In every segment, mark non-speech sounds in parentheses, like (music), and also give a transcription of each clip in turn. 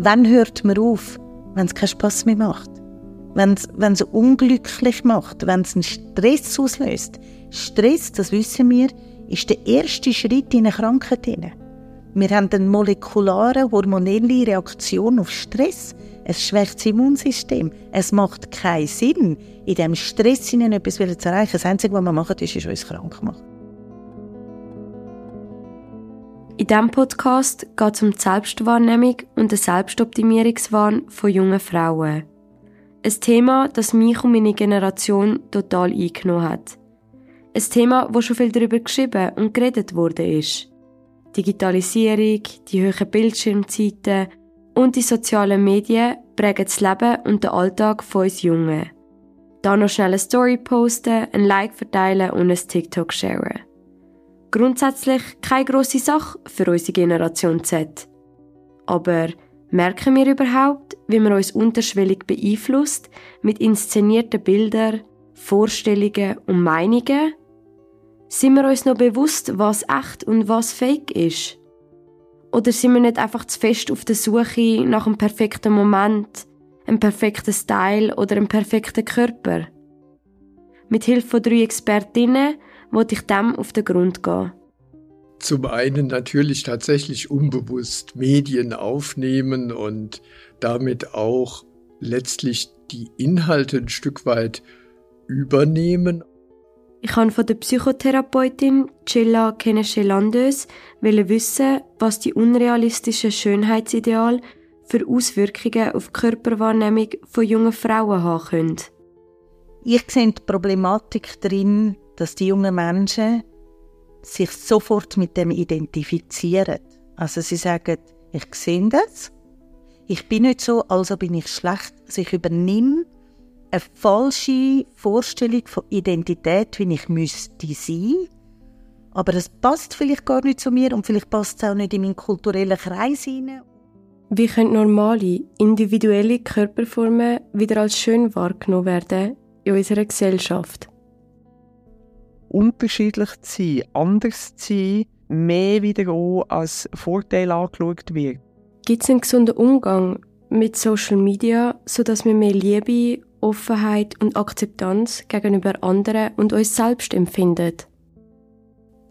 Wann hört man auf, wenn es keinen Spass mehr macht? Wenn es unglücklich macht, wenn es einen Stress auslöst. Stress, das wissen wir, ist der erste Schritt in eine Krankheit. Wir haben eine molekulare, hormonelle Reaktion auf Stress. Es schwächt das Immunsystem. Es macht keinen Sinn, in diesem Stress etwas zu erreichen. Das Einzige, was wir machen, ist, ist uns krank machen. In diesem Podcast geht es um die Selbstwahrnehmung und den Selbstoptimierungswahn von jungen Frauen. Ein Thema, das mich und meine Generation total eingenommen hat. Ein Thema, wo schon viel darüber geschrieben und geredet wurde ist. Digitalisierung, die hohen Bildschirmzeiten und die sozialen Medien prägen das Leben und den Alltag von uns Jungen. Da noch schnell eine Story posten, ein Like verteilen und ein TikTok sharen. Grundsätzlich keine grosse Sache für unsere Generation Z. Aber merken wir überhaupt, wie man uns unterschwellig beeinflusst mit inszenierten Bildern, Vorstellungen und Meinungen? Sind wir uns noch bewusst, was echt und was fake ist? Oder sind wir nicht einfach zu fest auf der Suche nach einem perfekten Moment, einem perfekten Style oder einem perfekten Körper? Mit Hilfe von drei Expertinnen wollte ich dem auf den Grund gehen. Zum einen natürlich tatsächlich unbewusst Medien aufnehmen und damit auch letztlich die Inhalte ein Stück weit übernehmen. Ich habe von der Psychotherapeutin Cella Kenesche-Landeus wissen, was die unrealistischen Schönheitsideale für Auswirkungen auf die Körperwahrnehmung von jungen Frauen haben können. Ich sehe die Problematik darin, dass die jungen Menschen sich sofort mit dem identifizieren. Also sie sagen, ich sehe das, ich bin nicht so, also bin ich schlecht. Also ich übernehme eine falsche Vorstellung von Identität, wie ich müsste sein. Aber es passt vielleicht gar nicht zu mir und vielleicht passt es auch nicht in meinen kulturellen Kreis hinein. Wie können normale, individuelle Körperformen wieder als schön wahrgenommen werden in unserer Gesellschaft? Unterschiedlich zu sein, anders zu sein, mehr wieder auch als Vorteil angeschaut wird. Gibt es einen gesunden Umgang mit Social Media, sodass wir mehr Liebe, Offenheit und Akzeptanz gegenüber anderen und uns selbst empfinden?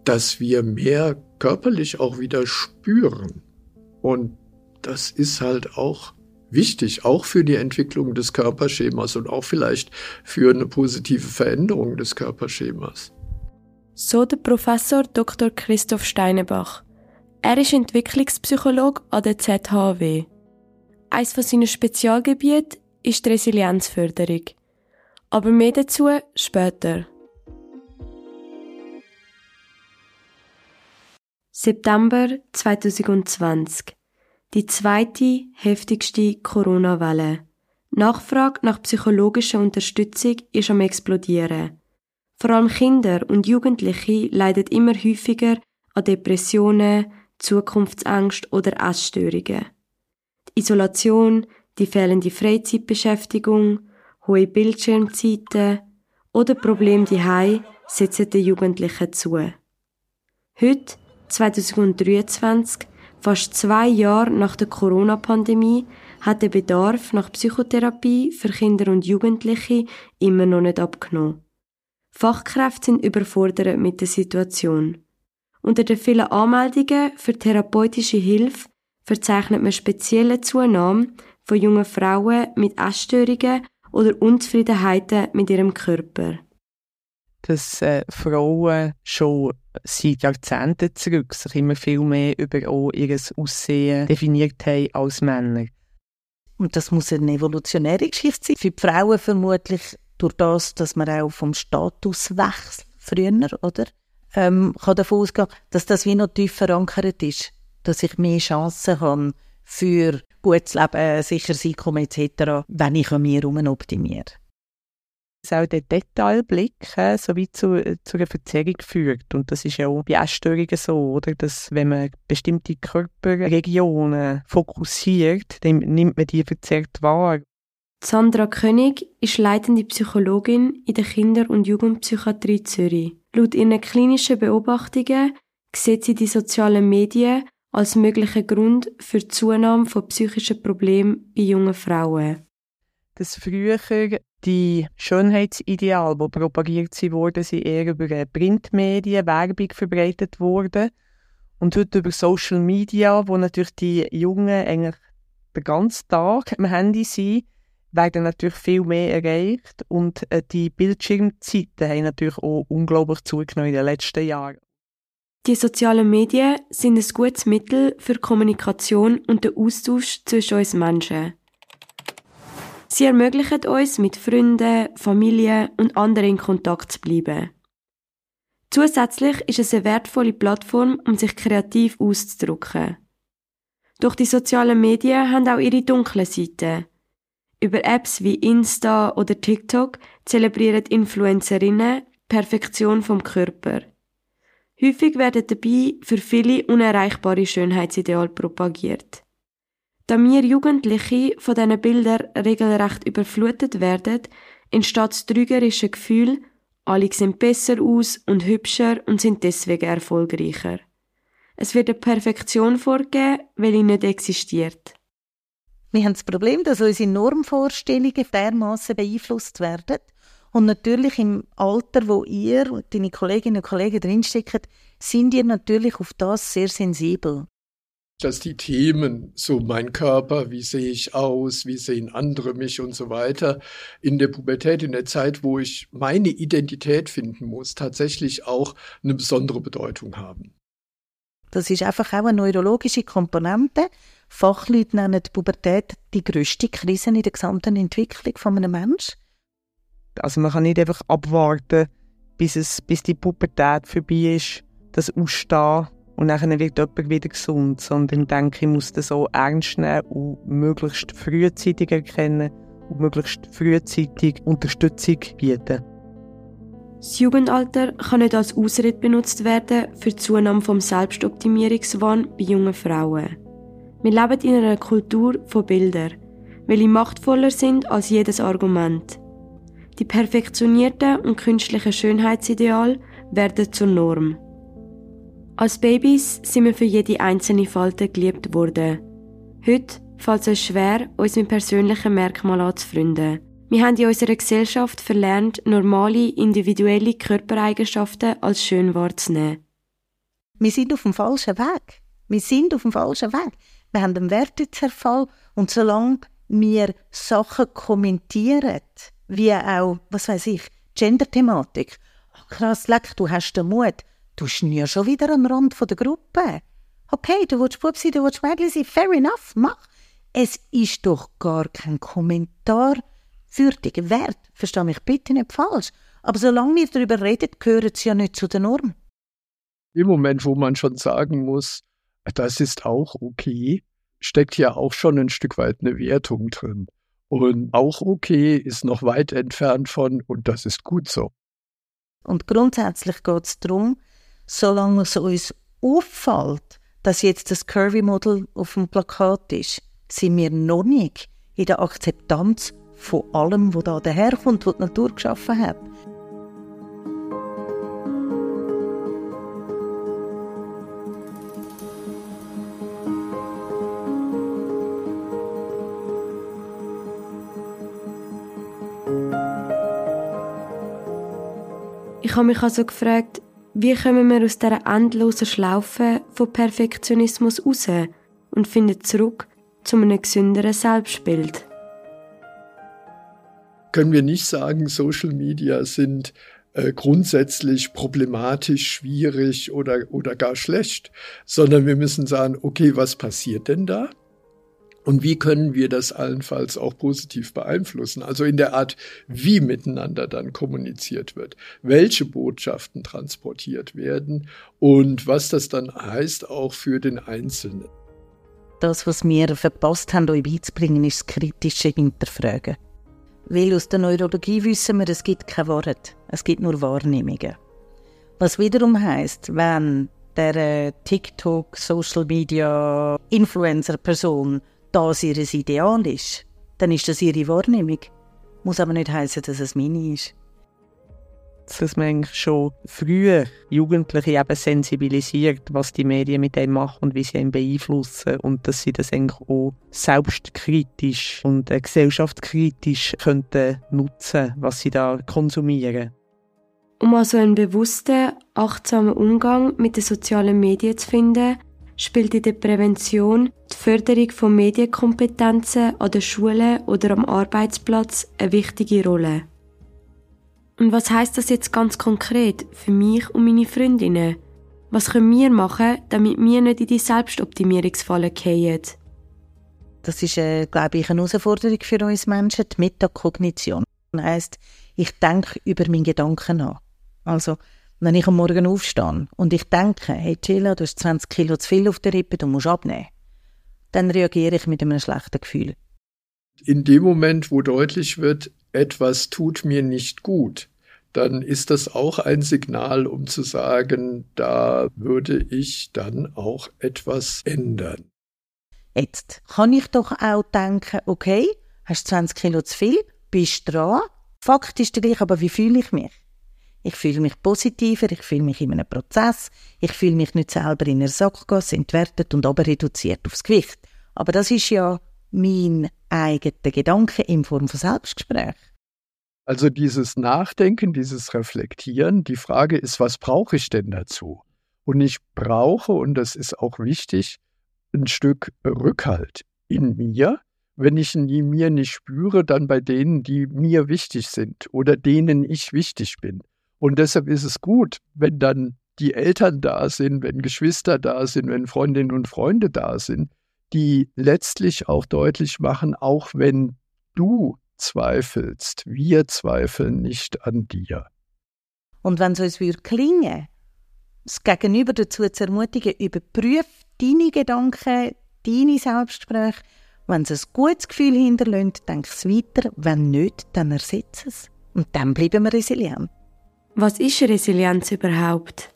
Dass wir mehr körperlich auch wieder spüren. Und das ist halt auch wichtig, auch für die Entwicklung des Körperschemas und auch vielleicht für eine positive Veränderung des Körperschemas. So der Professor Dr. Christoph Steinebach. Er ist Entwicklungspsychologe an der ZHW. Eines von seinen Spezialgebieten ist die Resilienzförderung. Aber mehr dazu später. September 2020. Die zweite, heftigste Corona-Welle. Nachfrage nach psychologischer Unterstützung ist am explodieren. Vor allem Kinder und Jugendliche leiden immer häufiger an Depressionen, Zukunftsängste oder Essstörungen. Die Isolation, die fehlende Freizeitbeschäftigung, hohe Bildschirmzeiten oder Probleme die setzen den Jugendlichen zu. Heute, 2023, fast zwei Jahre nach der Corona-Pandemie, hat der Bedarf nach Psychotherapie für Kinder und Jugendliche immer noch nicht abgenommen. Fachkräfte sind überfordert mit der Situation. Unter den vielen Anmeldungen für therapeutische Hilfe verzeichnet man spezielle Zunahme von jungen Frauen mit Essstörungen oder Unzufriedenheiten mit ihrem Körper. Dass äh, Frauen schon seit Jahrzehnten zurück sich immer viel mehr über ihr Aussehen definiert haben als Männer. Und das muss eine evolutionäre Geschichte sein. Für die Frauen vermutlich durch das, dass man auch vom Statuswechsel früher, oder? Ähm, kann davon ausgehen, dass das wie noch tief verankert ist, dass ich mehr Chancen habe für gutes Leben, sicheres Einkommen etc., wenn ich an mir herum optimiere. Auch der Detailblick äh, so zu, zu einer Verzerrung führt. Und das ist ja auch bei Essstörungen so, oder? Dass wenn man bestimmte Körperregionen fokussiert, dann nimmt man die verzerrt wahr. Sandra König ist leitende Psychologin in der Kinder- und Jugendpsychiatrie Zürich. Laut ihren klinischen Beobachtungen sieht sie die sozialen Medien als möglicher Grund für die Zunahme von psychischen Problemen bei jungen Frauen. Dass früher die Schönheitsideale, die propagiert wurden, sind eher über Printmedien, Werbung verbreitet wurden. Und heute über Social Media, wo natürlich die Jungen eigentlich den ganzen Tag am Handy sind, werden natürlich viel mehr erreicht. Und äh, die Bildschirmzeiten haben natürlich auch unglaublich zugenommen in den letzten Jahren. Die sozialen Medien sind ein gutes Mittel für Kommunikation und den Austausch zwischen uns Menschen. Sie ermöglichen uns, mit Freunden, Familie und anderen in Kontakt zu bleiben. Zusätzlich ist es eine wertvolle Plattform, um sich kreativ auszudrücken. Doch die sozialen Medien haben auch ihre dunklen Seiten. Über Apps wie Insta oder TikTok zelebrieren Influencerinnen Perfektion vom Körper. Häufig werden dabei für viele unerreichbare Schönheitsideale propagiert. Da wir Jugendliche von diesen Bildern regelrecht überflutet werden, entsteht das trügerische Gefühl, alle sehen besser aus und hübscher und sind deswegen erfolgreicher. Es wird eine Perfektion vorgegeben, welche nicht existiert. Wir haben das Problem, dass unsere Normvorstellungen dermaßen beeinflusst werden. Und natürlich im Alter, wo ihr und deine Kolleginnen und Kollegen drinstecken, sind ihr natürlich auf das sehr sensibel. Dass die Themen, so mein Körper, wie sehe ich aus, wie sehen andere mich und so weiter, in der Pubertät, in der Zeit, wo ich meine Identität finden muss, tatsächlich auch eine besondere Bedeutung haben. Das ist einfach auch eine neurologische Komponente. Fachleute nennen die Pubertät die grösste Krise in der gesamten Entwicklung von einem Menschen. Also man kann nicht einfach abwarten, bis, es, bis die Pubertät vorbei ist, das Ausstehen und dann wird jemand wieder gesund, sondern ich denke, ich muss das so ernst nehmen und möglichst frühzeitig erkennen und möglichst frühzeitig Unterstützung bieten. Das Jugendalter kann nicht als Ausrede benutzt werden für die Zunahme vom Selbstoptimierungswahn bei jungen Frauen. Wir leben in einer Kultur von Bildern, welche machtvoller sind als jedes Argument. Die perfektionierten und künstlichen Schönheitsideale werden zur Norm. Als Babys sind wir für jede einzelne Falte geliebt worden. Heute fällt es uns schwer, uns mit persönlichen Merkmalen anzufreunden. Wir haben in unserer Gesellschaft verlernt, normale, individuelle Körpereigenschaften als schön wahrzunehmen. Wir sind auf dem falschen Weg. Wir sind auf dem falschen Weg. Wir haben einen Wertezerfall und solange wir Sachen kommentieren, wie auch, was weiß ich, Gender-Thematik, oh, krass, leck, du hast den Mut, du schnürst schon wieder am Rand der Gruppe. Okay, du willst Bub sein, du willst Mädchen sein, fair enough, mach. Es ist doch gar kein Kommentar würdigen Wert. Verstehe mich bitte nicht falsch. Aber solange wir darüber reden, gehören sie ja nicht zu der Norm. Im Moment, wo man schon sagen muss, das ist auch okay, steckt ja auch schon ein Stück weit eine Wertung drin. Und auch okay ist noch weit entfernt von, und das ist gut so. Und grundsätzlich geht es darum, solange es uns auffällt, dass jetzt das Curvy-Model auf dem Plakat ist, sind wir noch nicht in der Akzeptanz von allem, was da daherkommt, was die Natur geschaffen hat. Habe mich also gefragt, wie kommen wir aus dieser endlosen Schlaufe von Perfektionismus raus und finden zurück zu einem gesünderen Selbstbild? können wir nicht sagen, Social Media sind äh, grundsätzlich problematisch, schwierig oder, oder gar schlecht, sondern wir müssen sagen, okay, was passiert denn da? Und wie können wir das allenfalls auch positiv beeinflussen? Also in der Art, wie miteinander dann kommuniziert wird, welche Botschaften transportiert werden und was das dann heißt auch für den Einzelnen. Das, was wir verpasst haben, euch beizubringen, ist das kritische Hinterfragen. Weil aus der Neurologie wissen wir, es gibt kein Wort, es gibt nur Wahrnehmungen. Was wiederum heißt, wenn der äh, TikTok, Social Media, Influencer-Person das ihr Ideal ist, dann ist das ihre Wahrnehmung. Muss aber nicht heißen, dass es meine ist. dass man eigentlich schon früher Jugendliche eben sensibilisiert, was die Medien mit dem machen und wie sie ihn beeinflussen und dass sie das eigentlich auch selbstkritisch und äh, gesellschaftskritisch könnten nutzen, was sie da konsumieren. Um also einen bewussten, achtsamen Umgang mit den sozialen Medien zu finden, spielt in der Prävention die Förderung von Medienkompetenzen an der Schule oder am Arbeitsplatz eine wichtige Rolle. Und was heißt das jetzt ganz konkret für mich und meine Freundinnen? Was können wir machen, damit wir nicht in die Selbstoptimierungsfalle fallen? Das ist, äh, glaube ich, eine Herausforderung für uns Menschen, die Metakognition. Das heisst, ich denke über meine Gedanken nach. Also, wenn ich am Morgen aufstehe und ich denke, hey Chilla, du hast 20 Kilo zu viel auf der Rippe, du musst abnehmen, dann reagiere ich mit einem schlechten Gefühl. In dem Moment, wo deutlich wird, etwas tut mir nicht gut, dann ist das auch ein Signal, um zu sagen, da würde ich dann auch etwas ändern. Jetzt kann ich doch auch denken, okay, hast 20 Kilo zu viel, bist dran, Fakt ist gleich, aber wie fühle ich mich? Ich fühle mich positiver, ich fühle mich in einem Prozess, ich fühle mich nicht selber in einer Sackgasse entwertet und aber reduziert aufs Gewicht. Aber das ist ja mein eigener Gedanke in Form von Selbstgespräch. Also dieses Nachdenken, dieses Reflektieren, die Frage ist, was brauche ich denn dazu? Und ich brauche, und das ist auch wichtig, ein Stück Rückhalt in mir. Wenn ich ihn in mir nicht spüre, dann bei denen, die mir wichtig sind oder denen ich wichtig bin. Und deshalb ist es gut, wenn dann die Eltern da sind, wenn Geschwister da sind, wenn Freundinnen und Freunde da sind, die letztlich auch deutlich machen, auch wenn du zweifelst, wir zweifeln nicht an dir. Und wenn es uns würde klingen, das Gegenüber dazu zu ermutigen, überprüf deine Gedanken, deine Selbstgespräche. Wenn es ein gutes Gefühl hinterlässt, denk es weiter. Wenn nicht, dann ersetze es. Und dann bleiben wir resilient. Was ist Resilienz überhaupt?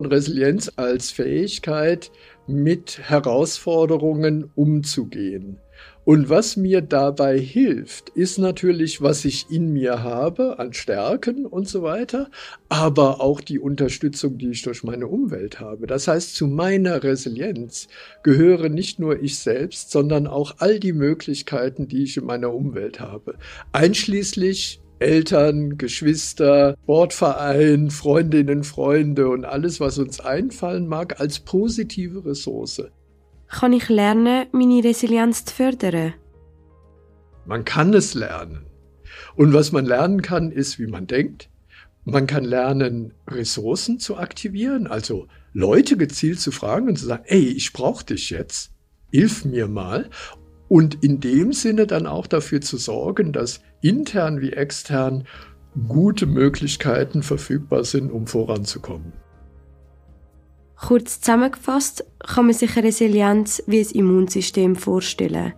Resilienz als Fähigkeit, mit Herausforderungen umzugehen. Und was mir dabei hilft, ist natürlich, was ich in mir habe an Stärken und so weiter, aber auch die Unterstützung, die ich durch meine Umwelt habe. Das heißt, zu meiner Resilienz gehören nicht nur ich selbst, sondern auch all die Möglichkeiten, die ich in meiner Umwelt habe, einschließlich Eltern, Geschwister, Sportverein, Freundinnen, Freunde und alles, was uns einfallen mag, als positive Ressource. Kann ich lernen, meine Resilienz zu fördern? Man kann es lernen. Und was man lernen kann, ist, wie man denkt. Man kann lernen, Ressourcen zu aktivieren, also Leute gezielt zu fragen und zu sagen, ey, ich brauche dich jetzt, hilf mir mal und in dem Sinne dann auch dafür zu sorgen, dass intern wie extern gute Möglichkeiten verfügbar sind, um voranzukommen. Kurz zusammengefasst kann man sich Resilienz wie ein Immunsystem vorstellen,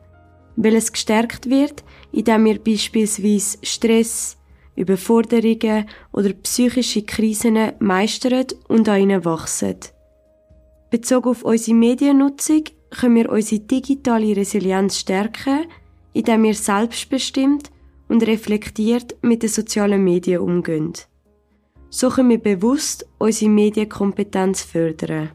weil es gestärkt wird, indem wir beispielsweise Stress, Überforderungen oder psychische Krisen meistern und an ihnen wachsen. Bezogen auf unsere Mediennutzung können wir unsere digitale Resilienz stärken, indem wir selbstbestimmt und reflektiert mit den sozialen Medien umgehen. So können wir bewusst unsere Medienkompetenz fördern.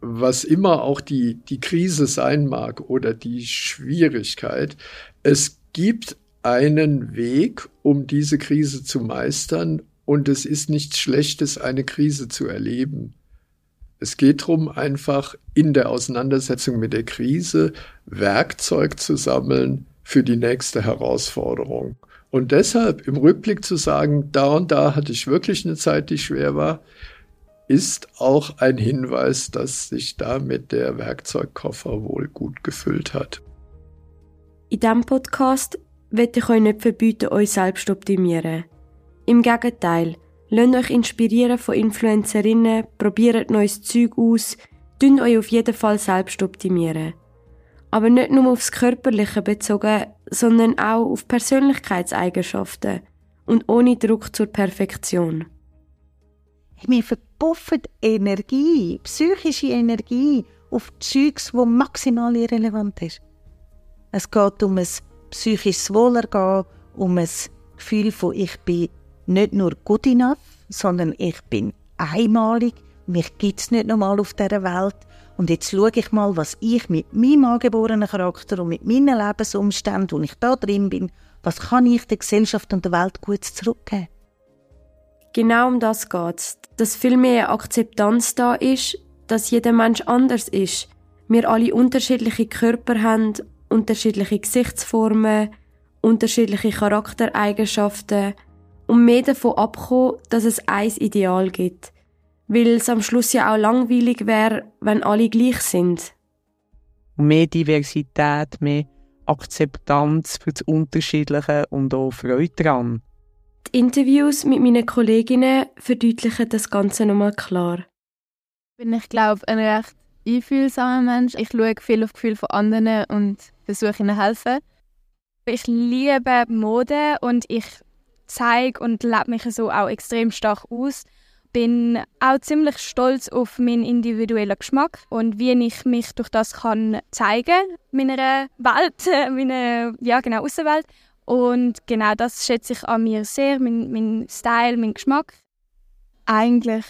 Was immer auch die, die Krise sein mag oder die Schwierigkeit, es gibt einen Weg, um diese Krise zu meistern und es ist nichts Schlechtes, eine Krise zu erleben. Es geht darum, einfach in der Auseinandersetzung mit der Krise Werkzeug zu sammeln für die nächste Herausforderung. Und deshalb im Rückblick zu sagen, da und da hatte ich wirklich eine Zeit, die schwer war, ist auch ein Hinweis, dass sich damit der Werkzeugkoffer wohl gut gefüllt hat. In diesem Podcast will ich euch nicht verbieten, euch selbst zu optimieren. Im Gegenteil, Lasst euch inspirieren von Influencerinnen, probiert neues Zeug aus, tun euch auf jeden Fall selbst optimieren. Aber nicht nur aufs Körperliche bezogen, sondern auch auf Persönlichkeitseigenschaften und ohne Druck zur Perfektion. Wir verpuffen Energie, psychische Energie auf Zeugs, wo maximal irrelevant ist. Es geht um ein psychisches Wohlergehen, um ein Gefühl von ich bin nicht nur good enough, sondern ich bin einmalig. Mich gibt es nicht nochmal auf dieser Welt. Und jetzt schaue ich mal, was ich mit meinem angeborenen Charakter und mit meinen Lebensumständen, wo ich da drin bin, was kann ich der Gesellschaft und der Welt gut zurückgeben. Genau um das geht es. Dass viel mehr Akzeptanz da ist, dass jeder Mensch anders ist. Wir alle unterschiedliche Körper haben, unterschiedliche Gesichtsformen, unterschiedliche Charaktereigenschaften und mehr davon abkommen, dass es ein Ideal gibt. Weil es am Schluss ja auch langweilig wäre, wenn alle gleich sind. Mehr Diversität, mehr Akzeptanz für das Unterschiedliche und auch Freude daran. Die Interviews mit meinen Kolleginnen verdeutlichen das Ganze nochmal klar. Bin ich glaube ein recht einfühlsamer Mensch. Ich schaue viel auf Gefühle von anderen und versuche ihnen helfen. Ich liebe Mode und ich zeige und lebe mich so auch extrem stark aus. Bin auch ziemlich stolz auf meinen individuellen Geschmack und wie ich mich durch das kann zeigen meiner Welt, (laughs) meiner ja genau Außenwelt. Und genau das schätze ich an mir sehr, mein, mein Style, mein Geschmack. Eigentlich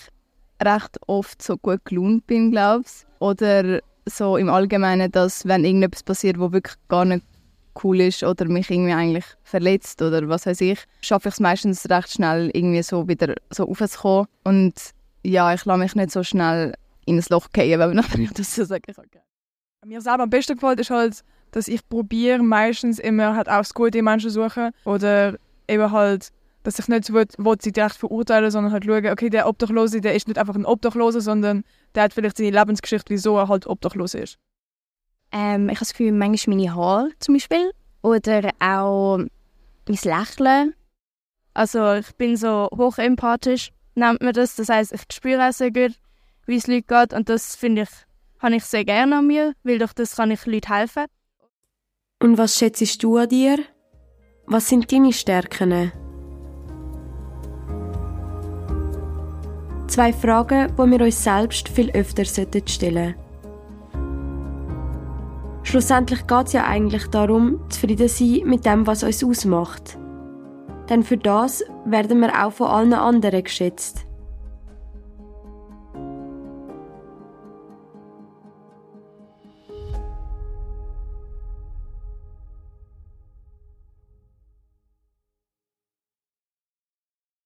recht oft so gut gelaunt bin, glaube ich. Oder so im Allgemeinen, dass wenn irgendetwas passiert, wo wirklich gar nicht cool ist oder mich irgendwie eigentlich verletzt oder was weiß ich, schaffe ich es meistens recht schnell irgendwie so wieder so aufzukommen. Und ja, ich lasse mich nicht so schnell in ein Loch fallen, wenn ich das so sagen kann. Mir selber am besten gefällt ist halt, dass ich probiere meistens immer halt auch das Gute in Menschen suchen oder eben halt dass ich nicht so will, sie direkt verurteilen, sondern halt schauen, okay, der Obdachlose, der ist nicht einfach ein Obdachloser, sondern der hat vielleicht seine Lebensgeschichte, wieso er halt obdachlos ist. Ähm, ich habe das Gefühl, manchmal meine Haare zum Beispiel oder auch mein Lächeln. Also ich bin so hochempathisch, nennt man das. Das heißt, ich spüre auch sehr gut, wie es Leuten geht und das finde ich, habe ich sehr gerne an mir, weil durch das kann ich Leuten helfen. Und was schätzt du an dir? Was sind deine Stärken? Zwei Fragen, die wir uns selbst viel öfter stellen sollten. Schlussendlich geht es ja eigentlich darum, zufrieden zu sein mit dem, was uns ausmacht. Denn für das werden wir auch von allen anderen geschätzt.